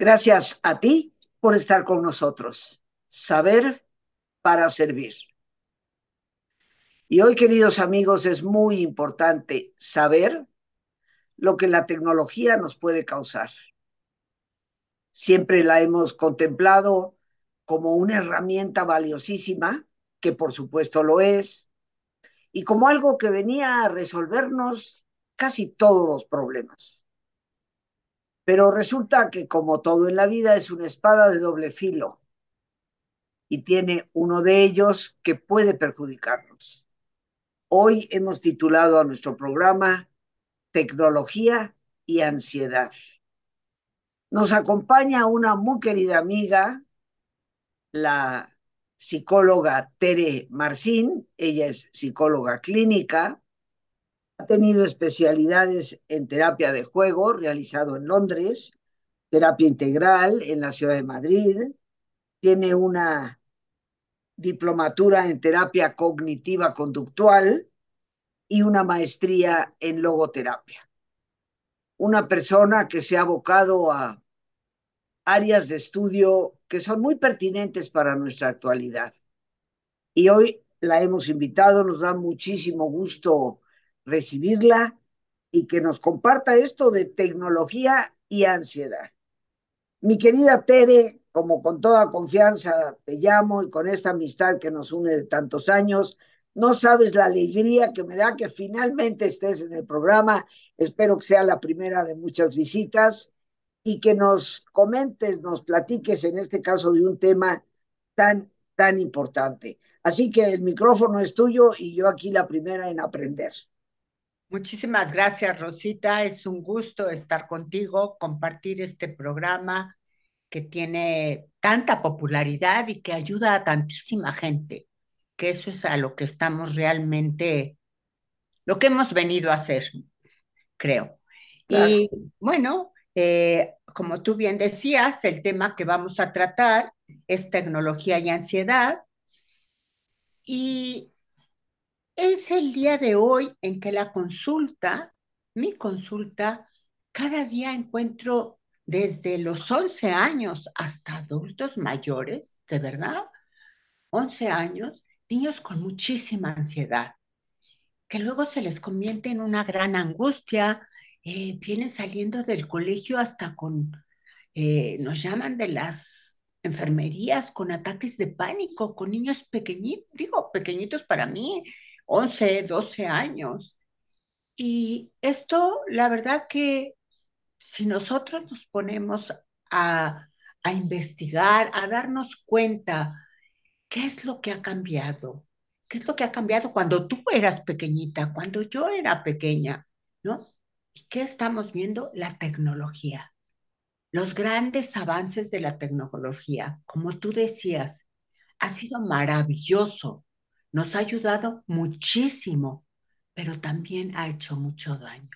Gracias a ti por estar con nosotros. Saber para servir. Y hoy, queridos amigos, es muy importante saber lo que la tecnología nos puede causar. Siempre la hemos contemplado como una herramienta valiosísima, que por supuesto lo es, y como algo que venía a resolvernos casi todos los problemas. Pero resulta que como todo en la vida es una espada de doble filo y tiene uno de ellos que puede perjudicarnos. Hoy hemos titulado a nuestro programa Tecnología y Ansiedad. Nos acompaña una muy querida amiga, la psicóloga Tere Marcín, ella es psicóloga clínica, ha tenido especialidades en terapia de juego, realizado en Londres, terapia integral en la ciudad de Madrid, tiene una diplomatura en terapia cognitiva conductual y una maestría en logoterapia. Una persona que se ha abocado a áreas de estudio que son muy pertinentes para nuestra actualidad. Y hoy la hemos invitado, nos da muchísimo gusto recibirla y que nos comparta esto de tecnología y ansiedad. Mi querida Tere, como con toda confianza te llamo y con esta amistad que nos une de tantos años, no sabes la alegría que me da que finalmente estés en el programa. Espero que sea la primera de muchas visitas y que nos comentes, nos platiques en este caso de un tema tan, tan importante. Así que el micrófono es tuyo y yo aquí la primera en aprender. Muchísimas gracias, Rosita. Es un gusto estar contigo, compartir este programa que tiene tanta popularidad y que ayuda a tantísima gente, que eso es a lo que estamos realmente, lo que hemos venido a hacer, creo. Y bueno, eh, como tú bien decías, el tema que vamos a tratar es tecnología y ansiedad. Y es el día de hoy en que la consulta, mi consulta, cada día encuentro desde los 11 años hasta adultos mayores, de verdad, 11 años, niños con muchísima ansiedad, que luego se les convierte en una gran angustia, eh, vienen saliendo del colegio hasta con, eh, nos llaman de las enfermerías con ataques de pánico, con niños pequeñitos, digo, pequeñitos para mí, 11, 12 años. Y esto, la verdad que si nosotros nos ponemos a, a investigar, a darnos cuenta qué es lo que ha cambiado, qué es lo que ha cambiado cuando tú eras pequeñita, cuando yo era pequeña, ¿no? ¿Y qué estamos viendo? La tecnología. Los grandes avances de la tecnología, como tú decías, ha sido maravilloso. Nos ha ayudado muchísimo, pero también ha hecho mucho daño.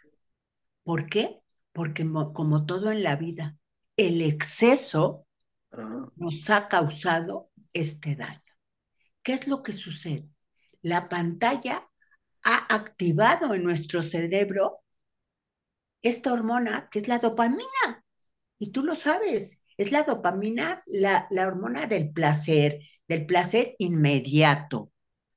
¿Por qué? Porque como todo en la vida, el exceso nos ha causado este daño. ¿Qué es lo que sucede? La pantalla ha activado en nuestro cerebro esta hormona que es la dopamina. Y tú lo sabes, es la dopamina, la, la hormona del placer, del placer inmediato,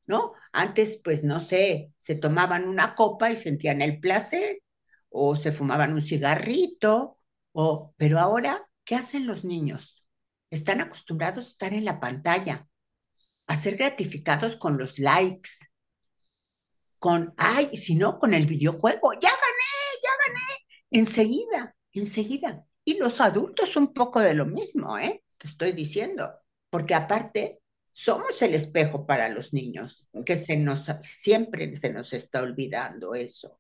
¿no? Antes, pues no sé, se tomaban una copa y sentían el placer, o se fumaban un cigarrito, o, pero ahora, ¿qué hacen los niños? Están acostumbrados a estar en la pantalla, a ser gratificados con los likes, con, ay, si no, con el videojuego, ya Enseguida, enseguida. Y los adultos un poco de lo mismo, ¿eh? Te estoy diciendo. Porque aparte, somos el espejo para los niños, que se nos, siempre se nos está olvidando eso.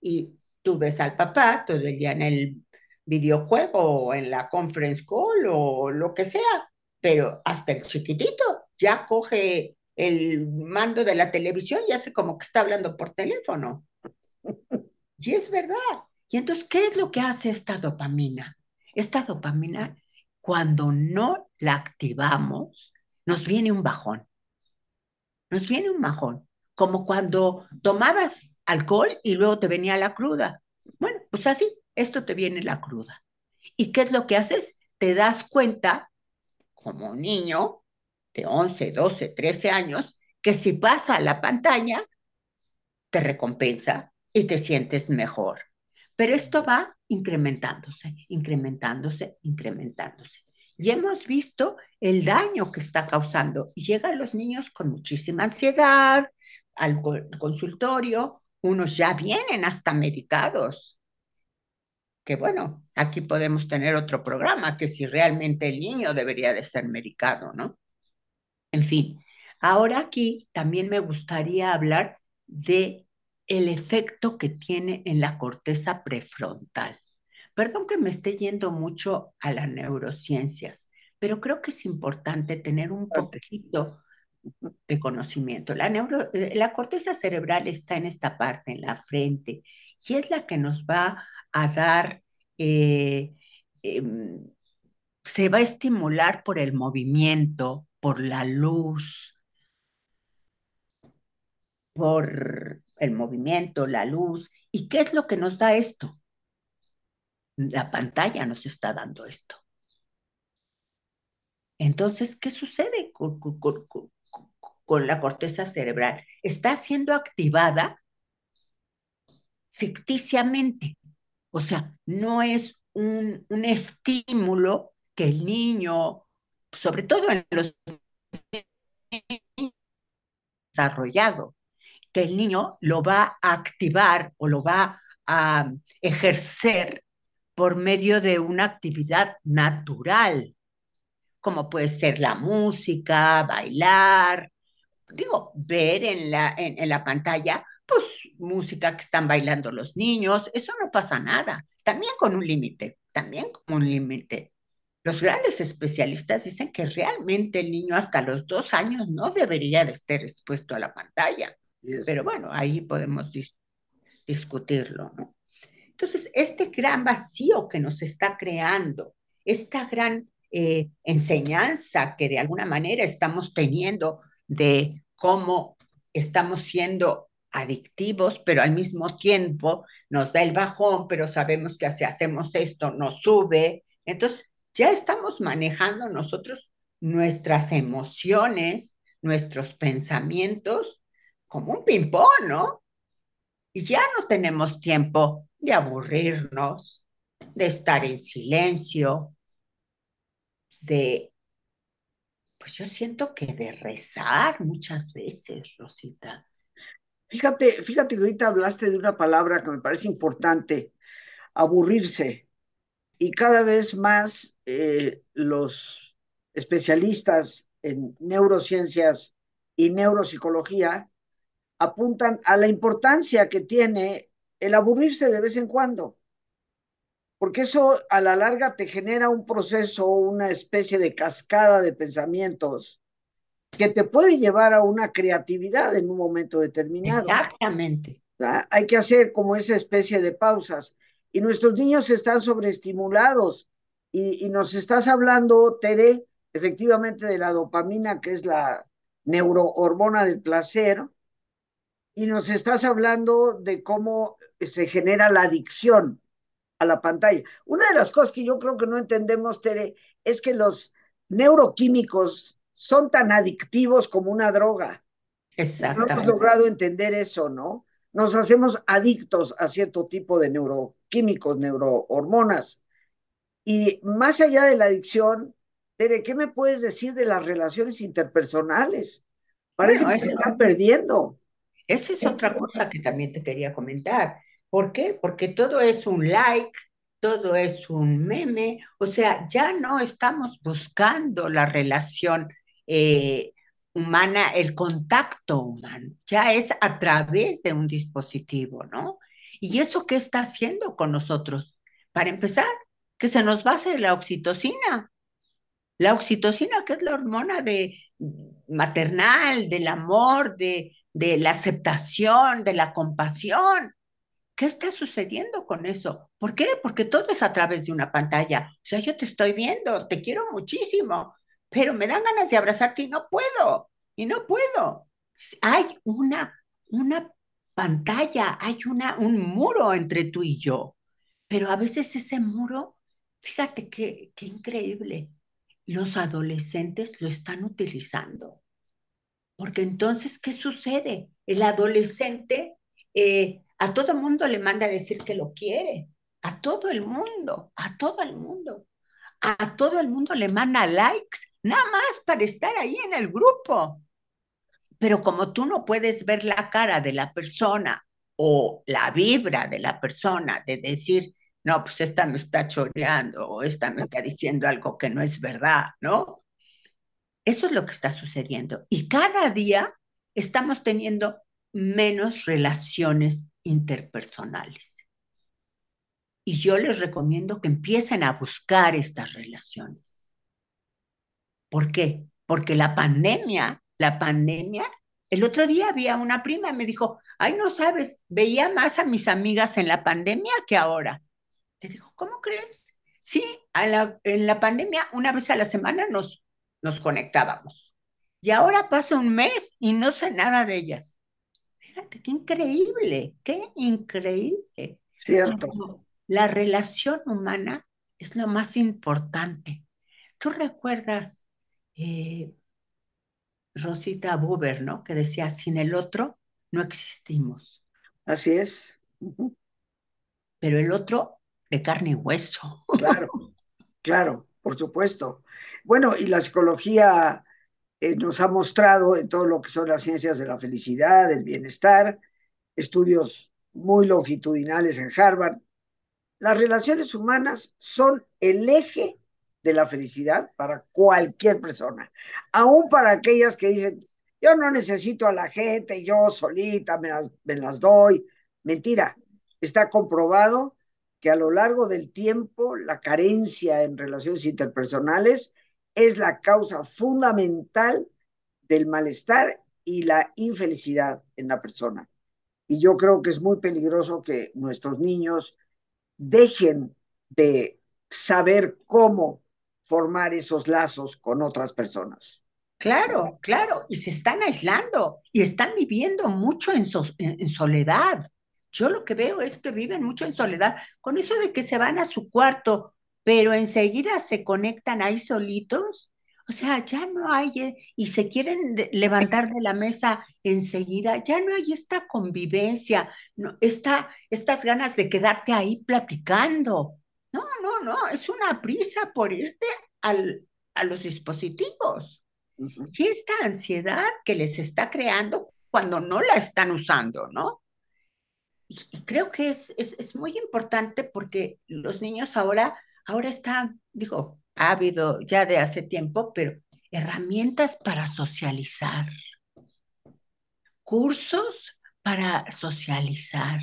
Y tú ves al papá todo el día en el videojuego o en la conference call o lo que sea, pero hasta el chiquitito ya coge el mando de la televisión y hace como que está hablando por teléfono. Y es verdad, y entonces, ¿qué es lo que hace esta dopamina? Esta dopamina, cuando no la activamos, nos viene un bajón. Nos viene un bajón, como cuando tomabas alcohol y luego te venía la cruda. Bueno, pues así, esto te viene la cruda. ¿Y qué es lo que haces? te das cuenta, como niño de 11, 12, 13 años, que si pasa a la pantalla, te recompensa y te sientes mejor. Pero esto va incrementándose, incrementándose, incrementándose. Y hemos visto el daño que está causando. Y llegan los niños con muchísima ansiedad al consultorio, unos ya vienen hasta medicados. Que bueno, aquí podemos tener otro programa, que si realmente el niño debería de ser medicado, ¿no? En fin, ahora aquí también me gustaría hablar de el efecto que tiene en la corteza prefrontal. Perdón que me esté yendo mucho a las neurociencias, pero creo que es importante tener un poquito de conocimiento. La, neuro, eh, la corteza cerebral está en esta parte, en la frente, y es la que nos va a dar, eh, eh, se va a estimular por el movimiento, por la luz, por el movimiento, la luz. ¿Y qué es lo que nos da esto? La pantalla nos está dando esto. Entonces, ¿qué sucede con, con, con, la corteza cerebral? Está siendo activada ficticiamente. O sea, no es un, un estímulo que el niño, sobre todo en los desarrollado, que el niño lo va a activar o lo va a ejercer por medio de una actividad natural, como puede ser la música, bailar, digo, ver en la, en, la pantalla, pues música que están bailando los niños, eso no pasa nada, también con un límite, también con un límite. Los grandes especialistas dicen que realmente el niño hasta los dos años no debería de estar expuesto a la pantalla. Pero bueno, ahí podemos discutirlo, ¿no? Entonces, este gran vacío que nos está creando, esta gran eh, enseñanza que de alguna manera estamos teniendo de cómo estamos siendo adictivos, pero al mismo tiempo nos da el bajón, pero sabemos que si hacemos esto nos sube. Entonces, ya estamos manejando nosotros nuestras emociones, nuestros pensamientos como un ping-pong, ¿no? Y ya no tenemos tiempo de aburrirnos, de estar en silencio, de, pues yo siento que de rezar muchas veces, Rosita. Fíjate, fíjate que ahorita hablaste de una palabra que me parece importante, aburrirse. Y cada vez más eh, los especialistas en neurociencias y neuropsicología apuntan a la importancia que tiene el aburrirse de vez en cuando, porque eso a la larga te genera un proceso, una especie de cascada de pensamientos que te puede llevar a una creatividad en un momento determinado. Exactamente. Hay que hacer como esa especie de pausas. Y nuestros niños están sobreestimulados. Y, y nos estás hablando, Tere, efectivamente de la dopamina, que es la neurohormona del placer, y nos estás hablando de cómo se genera la adicción a la pantalla. Una de las cosas que yo creo que no entendemos, Tere, es que los neuroquímicos son tan adictivos como una droga. Exacto. No hemos logrado entender eso, ¿no? Nos hacemos adictos a cierto tipo de neuroquímicos, neurohormonas. Y más allá de la adicción, Tere, ¿qué me puedes decir de las relaciones interpersonales? Parece que se están perdiendo. Esa es otra cosa que también te quería comentar. ¿Por qué? Porque todo es un like, todo es un meme, o sea, ya no estamos buscando la relación eh, humana, el contacto humano, ya es a través de un dispositivo, ¿no? ¿Y eso qué está haciendo con nosotros? Para empezar, que se nos va a hacer la oxitocina. La oxitocina, que es la hormona de maternal, del amor, de, de la aceptación, de la compasión. ¿Qué está sucediendo con eso? ¿Por qué? Porque todo es a través de una pantalla. O sea, yo te estoy viendo, te quiero muchísimo, pero me dan ganas de abrazarte y no puedo, y no puedo. Hay una, una pantalla, hay una, un muro entre tú y yo, pero a veces ese muro Fíjate qué, qué increíble. Los adolescentes lo están utilizando. Porque entonces, ¿qué sucede? El adolescente eh, a todo mundo le manda a decir que lo quiere. A todo el mundo, a todo el mundo. A todo el mundo le manda likes, nada más para estar ahí en el grupo. Pero como tú no puedes ver la cara de la persona o la vibra de la persona de decir, no, pues esta me está choreando o esta me está diciendo algo que no es verdad, ¿no? Eso es lo que está sucediendo. Y cada día estamos teniendo menos relaciones interpersonales. Y yo les recomiendo que empiecen a buscar estas relaciones. ¿Por qué? Porque la pandemia, la pandemia, el otro día había una prima, me dijo, ay, no sabes, veía más a mis amigas en la pandemia que ahora. Le dijo, ¿cómo crees? Sí, en la pandemia una vez a la semana nos, nos conectábamos. Y ahora pasa un mes y no sé nada de ellas. Fíjate, qué increíble, qué increíble. Cierto. la relación humana es lo más importante. ¿Tú recuerdas eh, Rosita Buber, ¿no? Que decía, sin el otro no existimos. Así es. Pero el otro de carne y hueso. Claro, claro, por supuesto. Bueno, y la psicología eh, nos ha mostrado en todo lo que son las ciencias de la felicidad, del bienestar, estudios muy longitudinales en Harvard. Las relaciones humanas son el eje de la felicidad para cualquier persona, aún para aquellas que dicen, yo no necesito a la gente, yo solita me las, me las doy. Mentira, está comprobado que a lo largo del tiempo la carencia en relaciones interpersonales es la causa fundamental del malestar y la infelicidad en la persona. Y yo creo que es muy peligroso que nuestros niños dejen de saber cómo formar esos lazos con otras personas. Claro, claro, y se están aislando y están viviendo mucho en, so en, soledad. Yo lo que veo es que viven mucho en soledad, con eso de que se van a su cuarto pero enseguida se conectan ahí solitos. O sea, ya no hay, eh, y se quieren levantar de la mesa enseguida, ya no hay esta convivencia, no, esta, estas ganas de quedarte ahí platicando. No, no, no, es una prisa por irte al, a los dispositivos. Y esta ansiedad que les está creando cuando no la están usando, ¿no? Y, creo que es, es, es muy importante porque los niños ahora ahora está, digo, ha ya de hace tiempo, pero herramientas para socializar, cursos para socializar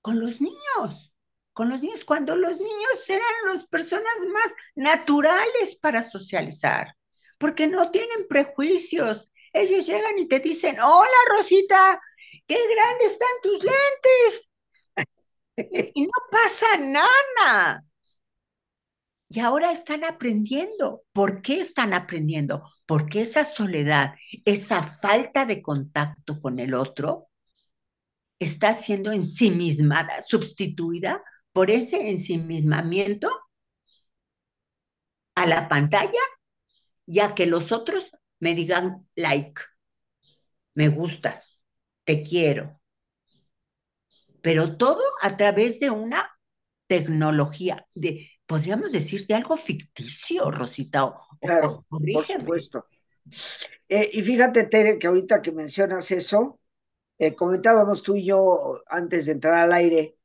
con los niños, con los niños, cuando los niños eran las personas más naturales para socializar, porque no tienen prejuicios. Ellos llegan y te dicen, hola Rosita, qué grandes están tus lentes. Y no pasa nada. Y ahora están aprendiendo. ¿Por qué están aprendiendo? Porque esa soledad, esa falta de contacto con el otro, está siendo ensimismada, sustituida por ese ensimismamiento a la pantalla y a que los otros me digan like, me gustas, te quiero, pero todo a través de una tecnología, de, podríamos decir, de algo ficticio, Rosita. O, claro, por supuesto. Eh, y fíjate, Tere, que ahorita que mencionas eso, eh, comentábamos tú y yo antes de entrar al aire,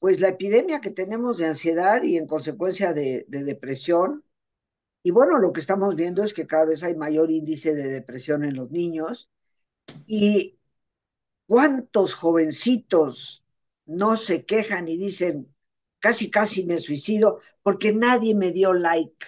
pues la epidemia que tenemos de ansiedad y en consecuencia de, de depresión, y bueno, lo que estamos viendo es que cada vez hay mayor índice de depresión en los niños. ¿Y cuántos jovencitos no se quejan y dicen, casi, casi me suicido porque nadie me dio like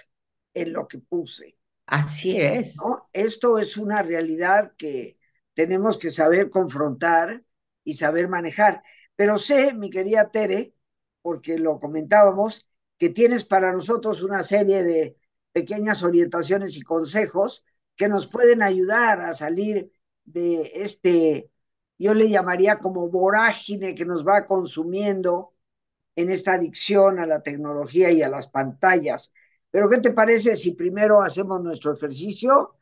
en lo que puse. Así es. ¿no? Esto es una realidad que tenemos que saber confrontar y saber manejar. Pero sé, mi querida Tere, porque lo comentábamos, que tienes para nosotros una serie de pequeñas orientaciones y consejos que nos pueden ayudar a salir de este yo le llamaría como vorágine que nos va consumiendo en esta adicción a la tecnología y a las pantallas. Pero ¿qué te parece si primero hacemos nuestro ejercicio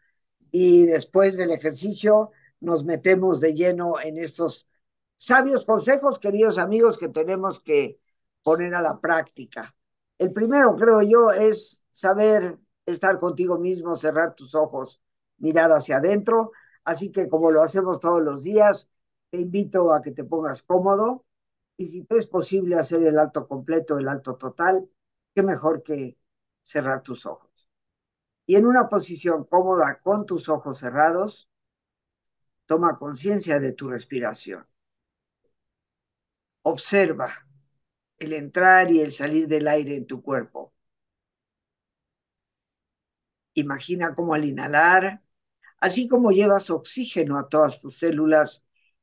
y después del ejercicio nos metemos de lleno en estos sabios consejos, queridos amigos, que tenemos que poner a la práctica? El primero, creo yo, es saber estar contigo mismo, cerrar tus ojos, mirar hacia adentro. Así que como lo hacemos todos los días, te invito a que te pongas cómodo y si te es posible hacer el alto completo, el alto total, qué mejor que cerrar tus ojos. Y en una posición cómoda con tus ojos cerrados, toma conciencia de tu respiración. Observa el entrar y el salir del aire en tu cuerpo. Imagina cómo al inhalar, así como llevas oxígeno a todas tus células,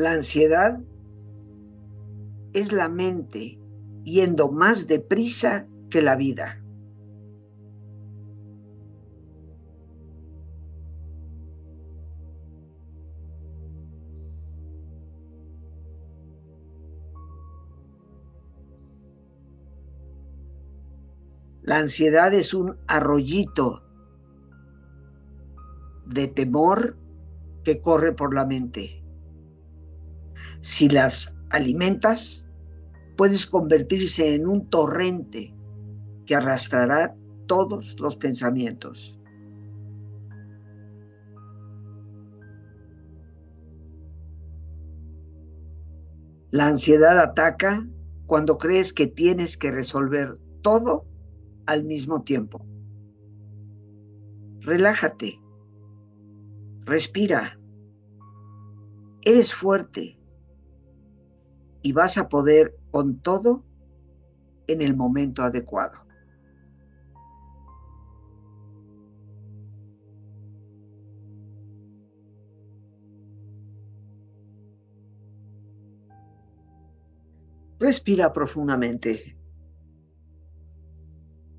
La ansiedad es la mente yendo más deprisa que la vida. La ansiedad es un arroyito de temor que corre por la mente. Si las alimentas, puedes convertirse en un torrente que arrastrará todos los pensamientos. La ansiedad ataca cuando crees que tienes que resolver todo al mismo tiempo. Relájate, respira, eres fuerte y vas a poder con todo en el momento adecuado. Respira profundamente.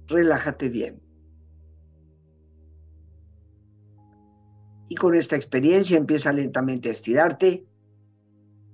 Relájate bien. Y con esta experiencia empieza lentamente a estirarte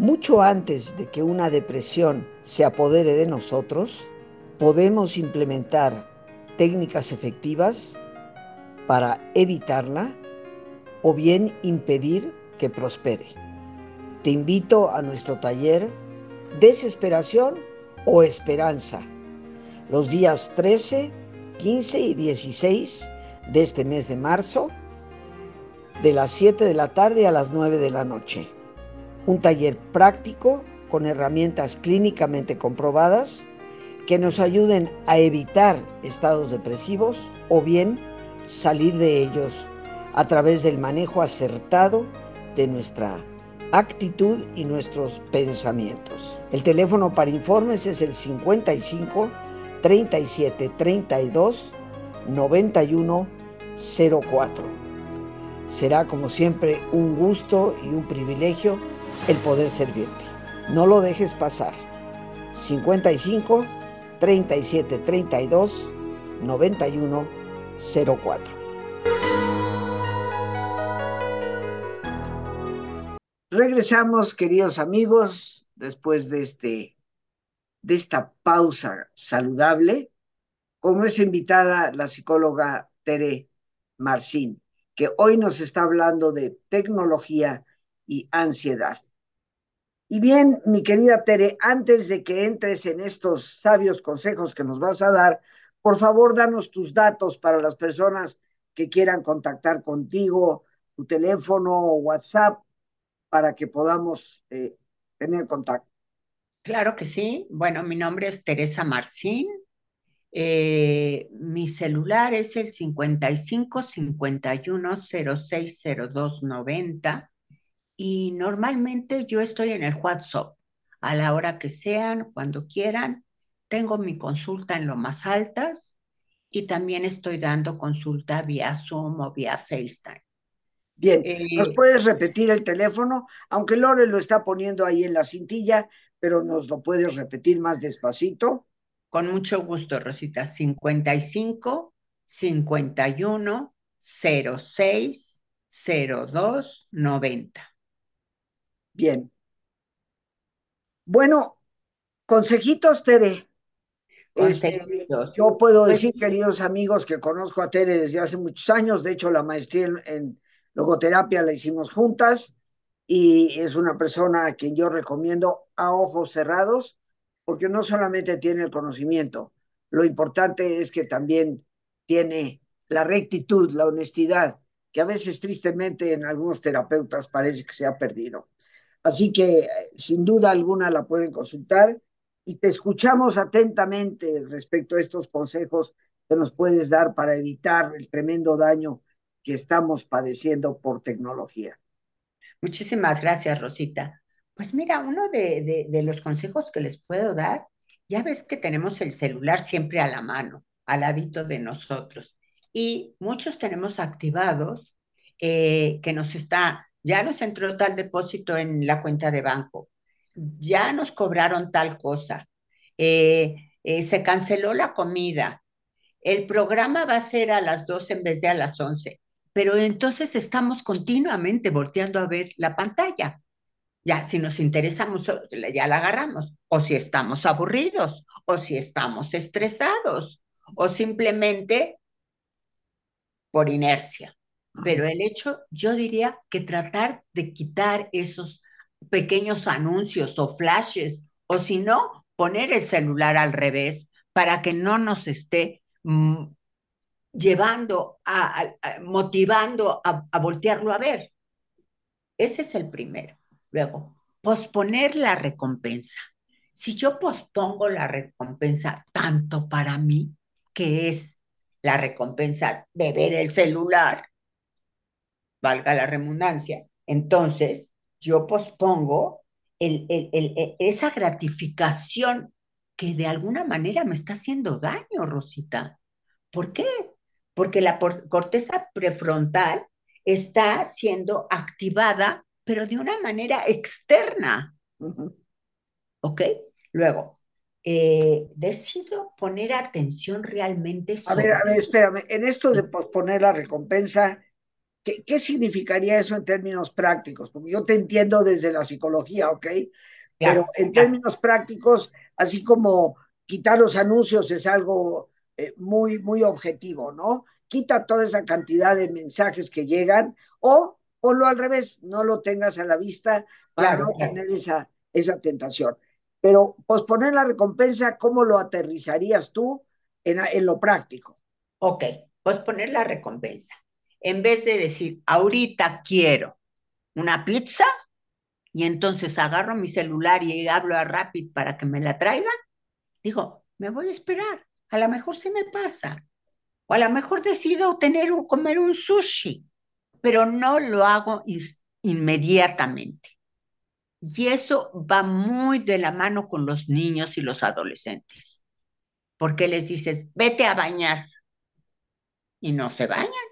Mucho antes de que una depresión se apodere de nosotros, podemos implementar técnicas efectivas para evitarla o bien impedir que prospere. Te invito a nuestro taller Desesperación o esperanza, los días 13, 15 y 16 de este mes de marzo, de las 7 de la tarde a las 9 de la noche. Un taller práctico con herramientas clínicamente comprobadas que nos ayuden a evitar estados depresivos o bien salir de ellos a través del manejo acertado de nuestra actitud y nuestros pensamientos. El teléfono para informes es el 55 37 32 91 04. Será como siempre un gusto y un privilegio el poder servirte. No lo dejes pasar. 55 37 32 91 04. Regresamos, queridos amigos, después de, este, de esta pausa saludable, con nuestra invitada, la psicóloga Tere Marcín, que hoy nos está hablando de tecnología y ansiedad. Y bien, mi querida Tere, antes de que entres en estos sabios consejos que nos vas a dar, por favor, danos tus datos para las personas que quieran contactar contigo, tu teléfono o WhatsApp para que podamos eh, tener contacto. Claro que sí. Bueno, mi nombre es Teresa Marcín. Eh, mi celular es el 55 51 06 02 90 y normalmente yo estoy en el WhatsApp a la hora que sean, cuando quieran. Tengo mi consulta en lo más altas y también estoy dando consulta vía Zoom o vía FaceTime. Bien, ¿nos eh, puedes repetir el teléfono? Aunque Lore lo está poniendo ahí en la cintilla, pero nos lo puedes repetir más despacito. Con mucho gusto, Rosita. 55 51 06 02 90. Bien. Bueno, consejitos, Tere. Este, yo puedo pues decir, queridos amigos, que conozco a Tere desde hace muchos años. De hecho, la maestría en Logoterapia la hicimos juntas y es una persona a quien yo recomiendo a ojos cerrados porque no solamente tiene el conocimiento, lo importante es que también tiene la rectitud, la honestidad, que a veces tristemente en algunos terapeutas parece que se ha perdido. Así que sin duda alguna la pueden consultar y te escuchamos atentamente respecto a estos consejos que nos puedes dar para evitar el tremendo daño que estamos padeciendo por tecnología. Muchísimas gracias, Rosita. Pues mira, uno de, de, los consejos que les puedo dar, ya ves que tenemos el celular siempre a la mano, al ladito de nosotros. Y muchos tenemos activados eh, que nos está, ya nos entró tal depósito en la cuenta de banco, ya nos cobraron tal cosa, eh, eh, se canceló la comida, el programa va a ser a las 12 en vez de a las 11 pero entonces estamos continuamente volteando a ver la pantalla. Ya, si nos interesamos, ya la agarramos. O si estamos aburridos, o si estamos estresados, o simplemente por inercia. Pero el hecho, yo diría que tratar de quitar esos pequeños anuncios o flashes, o si no, poner el celular al revés para que no nos esté mm, llevando, a, motivando a, voltearlo a ver. Ese es el primero. Luego, posponer la recompensa. Si yo pospongo la recompensa tanto para mí, que es la recompensa de ver el celular, valga la redundancia, entonces yo pospongo el, esa gratificación que de alguna manera me está haciendo daño, Rosita. ¿Por qué? porque la corteza prefrontal está siendo activada, pero de una manera externa. ¿Ok? Luego, eh, decido poner atención realmente sobre... A ver, a ver, espérame, en esto de posponer la recompensa, ¿qué, ¿qué, significaría eso en términos prácticos? Porque yo te entiendo desde la psicología, ¿ok? Pero en términos prácticos, así como quitar los anuncios es algo eh, muy, muy objetivo, ¿no? Quita toda esa cantidad de mensajes que llegan o ponlo al revés, no lo tengas a la vista para no tener esa, esa tentación. Pero posponer la recompensa, ¿cómo lo aterrizarías tú en, en lo práctico? Ok, posponer la recompensa. En vez de decir, ahorita quiero una pizza, y entonces agarro mi celular y hablo a Rapid para que me la traigan, digo, me voy a esperar, a lo mejor se me pasa, o a lo mejor decido tener o comer un sushi, pero no lo hago inmediatamente. Y eso va muy de la mano con los niños y los adolescentes, porque les dices, vete a bañar, y no se bañan.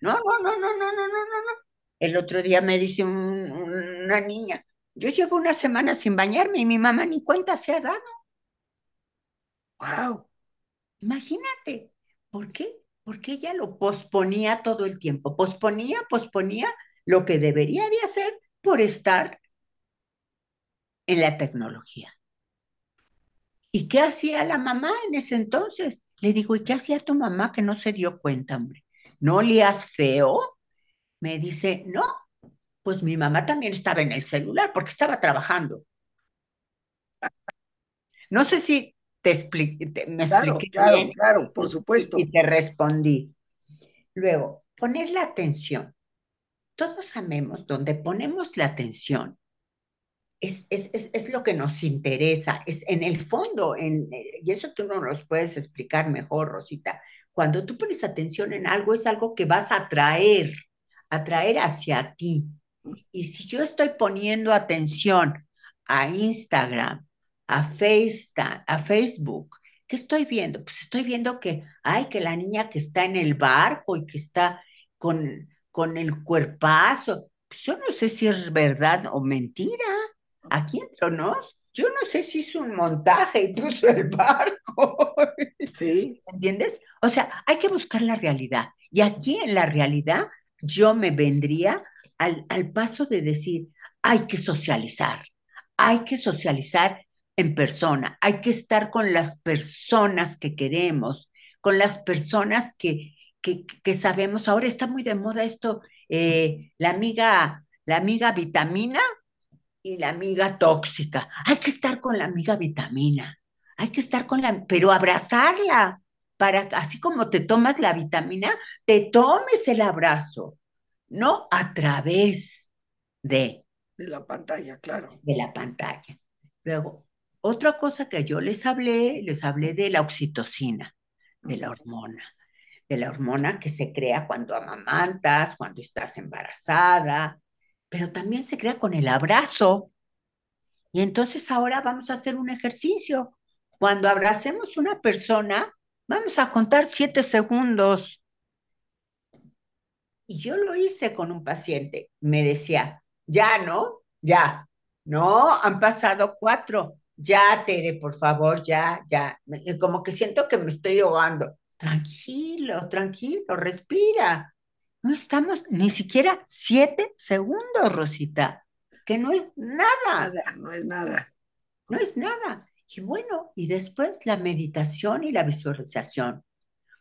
No, no, no, no, no, no, no, no. El otro día me dice una niña, yo llevo una semana sin bañarme y mi mamá ni cuenta se ha dado. ¡Wow! Imagínate, ¿por qué? Porque ella lo posponía todo el tiempo, posponía, posponía lo que debería de hacer por estar en la tecnología. ¿Y qué hacía la mamá en ese entonces? Le digo, ¿y qué hacía tu mamá que no se dio cuenta, hombre? ¿No leas feo? Me dice, no, pues mi mamá también estaba en el celular porque estaba trabajando. No sé si te expliqué, me claro, expliqué claro, bien. Claro, por supuesto. Y te respondí. Luego, poner la atención. Todos sabemos donde ponemos la atención es, es, es, es, lo que nos interesa, es en el fondo, en, y eso tú no nos puedes explicar mejor, Rosita. Cuando tú pones atención en algo, es algo que vas a atraer, atraer hacia ti. Y si yo estoy poniendo atención a Instagram, a, FaceTime, a Facebook, ¿qué estoy viendo? Pues estoy viendo que, ay, que la niña que está en el barco y que está con, con el cuerpazo, pues yo no sé si es verdad o mentira aquí entre nos, yo no sé si hizo un montaje y puso el barco. Sí. ¿Entiendes? O sea, hay que buscar la realidad. Y aquí en la realidad yo me vendría al, al paso de decir, hay que socializar, hay que socializar en persona, hay que estar con las personas que queremos, con las personas que, que, que sabemos. Ahora está muy de moda esto, eh, la amiga, la amiga vitamina, y la amiga tóxica. Hay que estar con la amiga vitamina, hay que estar con la, pero abrazarla, para así como te tomas la vitamina, te tomes el abrazo, no a través de... De la pantalla, claro. De la pantalla. Luego, otra cosa que yo les hablé, les hablé de la oxitocina, de la hormona, de la hormona que se crea cuando amamantas, cuando estás embarazada, pero también se crea con el abrazo. Y entonces ahora vamos a hacer un ejercicio. Cuando abracemos una persona, vamos a contar siete segundos. Y yo lo hice con un paciente. Me decía, ya, ¿no? Ya. No, han pasado cuatro. Ya, Tere, por favor, ya, ya. Como que siento que me estoy ahogando. Tranquilo, tranquilo, respira. No estamos ni siquiera siete segundos, Rosita, que no es nada. Nada, no es nada. No es nada. Y bueno, y después la meditación y la visualización,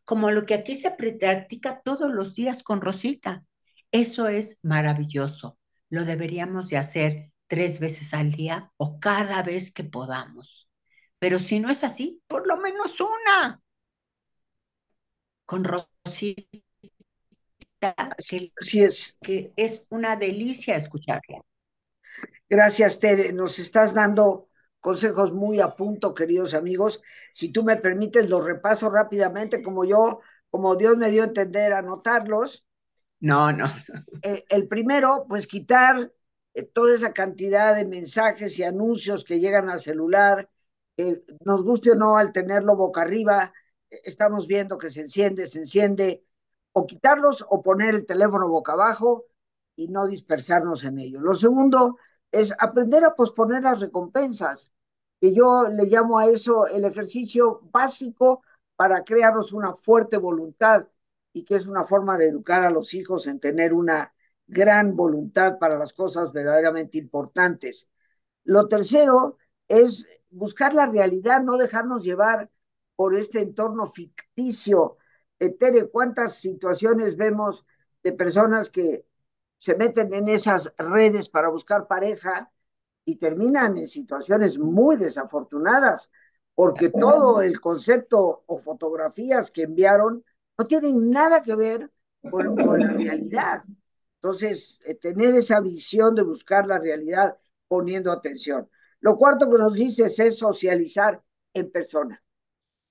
como lo que aquí se practica todos los días con Rosita. Eso es maravilloso. Lo deberíamos de hacer tres veces al día o cada vez que podamos. Pero si no es así, por lo menos una. Con Rosita que, es. que es una delicia escucharla. Gracias, Tere. Nos estás dando consejos muy a punto, queridos amigos. Si tú me permites, los repaso rápidamente, como yo, como Dios me dio a entender, anotarlos. No, no. Eh, el primero, pues quitar eh, toda esa cantidad de mensajes y anuncios que llegan al celular. Eh, nos guste o no, al tenerlo boca arriba, estamos viendo que se enciende, se enciende, o quitarlos o poner el teléfono boca abajo y no dispersarnos en ello. Lo segundo es aprender a posponer las recompensas, que yo le llamo a eso el ejercicio básico para crearnos una fuerte voluntad y que es una forma de educar a los hijos en tener una gran voluntad para las cosas verdaderamente importantes. Lo tercero es buscar la realidad, no dejarnos llevar por este entorno ficticio Tere, ¿cuántas situaciones vemos de personas que se meten en esas redes para buscar pareja y terminan en situaciones muy desafortunadas, porque todo el concepto o fotografías que enviaron no tienen nada que ver con, con la realidad. Entonces, eh, tener esa visión de buscar la realidad poniendo atención. Lo cuarto que nos dices es socializar en persona.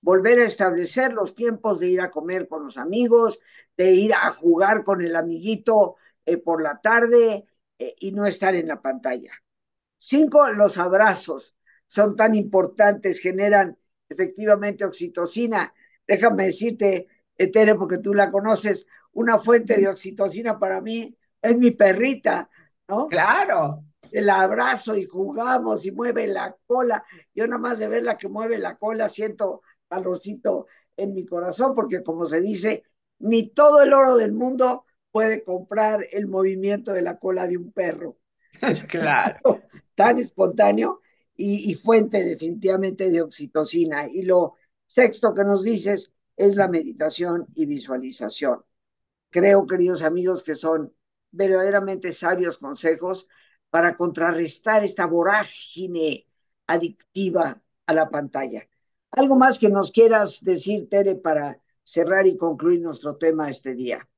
Volver a establecer los tiempos de ir a comer con los amigos, de ir a jugar con el amiguito eh, por la tarde eh, y no estar en la pantalla. Cinco, los abrazos son tan importantes, generan efectivamente oxitocina. Déjame decirte, Tere, porque tú la conoces, una fuente de oxitocina para mí es mi perrita, ¿no? Claro. El abrazo y jugamos y mueve la cola. Yo nada más de verla que mueve la cola siento calorcito en mi corazón, porque como se dice, ni todo el oro del mundo puede comprar el movimiento de la cola de un perro. Claro. Tan espontáneo y, y, fuente definitivamente de oxitocina. Y lo sexto que nos dices es la meditación y visualización. Creo, queridos amigos, que son verdaderamente sabios consejos para contrarrestar esta vorágine adictiva a la pantalla. ¿Algo más que nos quieras decir, Tere, para cerrar y concluir nuestro tema este día?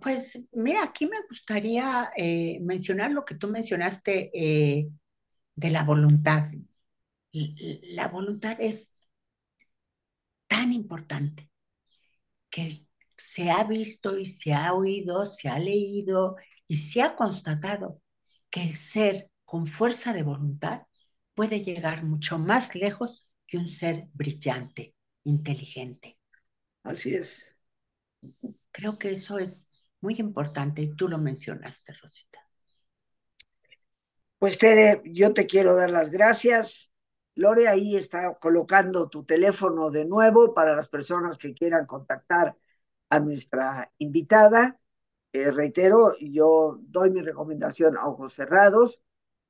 Pues mira, aquí me gustaría eh, mencionar lo que tú mencionaste eh, de la voluntad. La voluntad es tan importante que se ha visto y se ha oído, se ha leído y se ha constatado que el ser con fuerza de voluntad puede llegar mucho más lejos que un ser brillante, inteligente. Así es. Creo que eso es muy importante y tú lo mencionaste, Rosita. Pues Tere, yo te quiero dar las gracias. Lore ahí está colocando tu teléfono de nuevo para las personas que quieran contactar a nuestra invitada. Eh, reitero, yo doy mi recomendación a ojos cerrados,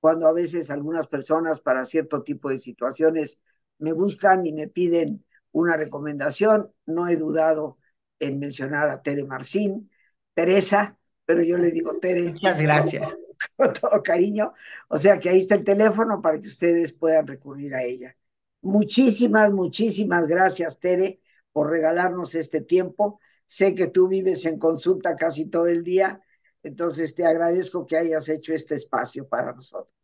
cuando a veces algunas personas para cierto tipo de situaciones me buscan y me piden una recomendación, no he dudado en mencionar a Tere Marcín, Teresa, pero yo le digo Tere. Muchas gracias. Con todo cariño. O sea que ahí está el teléfono para que ustedes puedan recurrir a ella. Muchísimas, muchísimas gracias, Tere, por regalarnos este tiempo. Sé que tú vives en consulta casi todo el día, entonces te agradezco que hayas hecho este espacio para nosotros.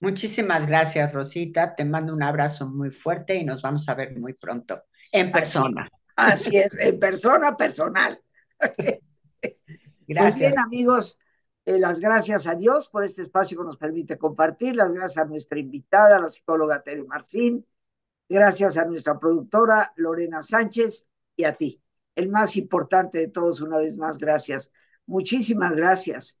Muchísimas gracias, Rosita. Te mando un abrazo muy fuerte y nos vamos a ver muy pronto, en persona. Así, es, en persona, personal. Gracias. Muy bien, amigos, eh, las gracias a Dios por este espacio que nos permite compartir, las gracias a nuestra invitada, la psicóloga Tere Marcín, gracias a nuestra productora Lorena Sánchez y a ti el más importante de todos, una vez más, gracias. Muchísimas gracias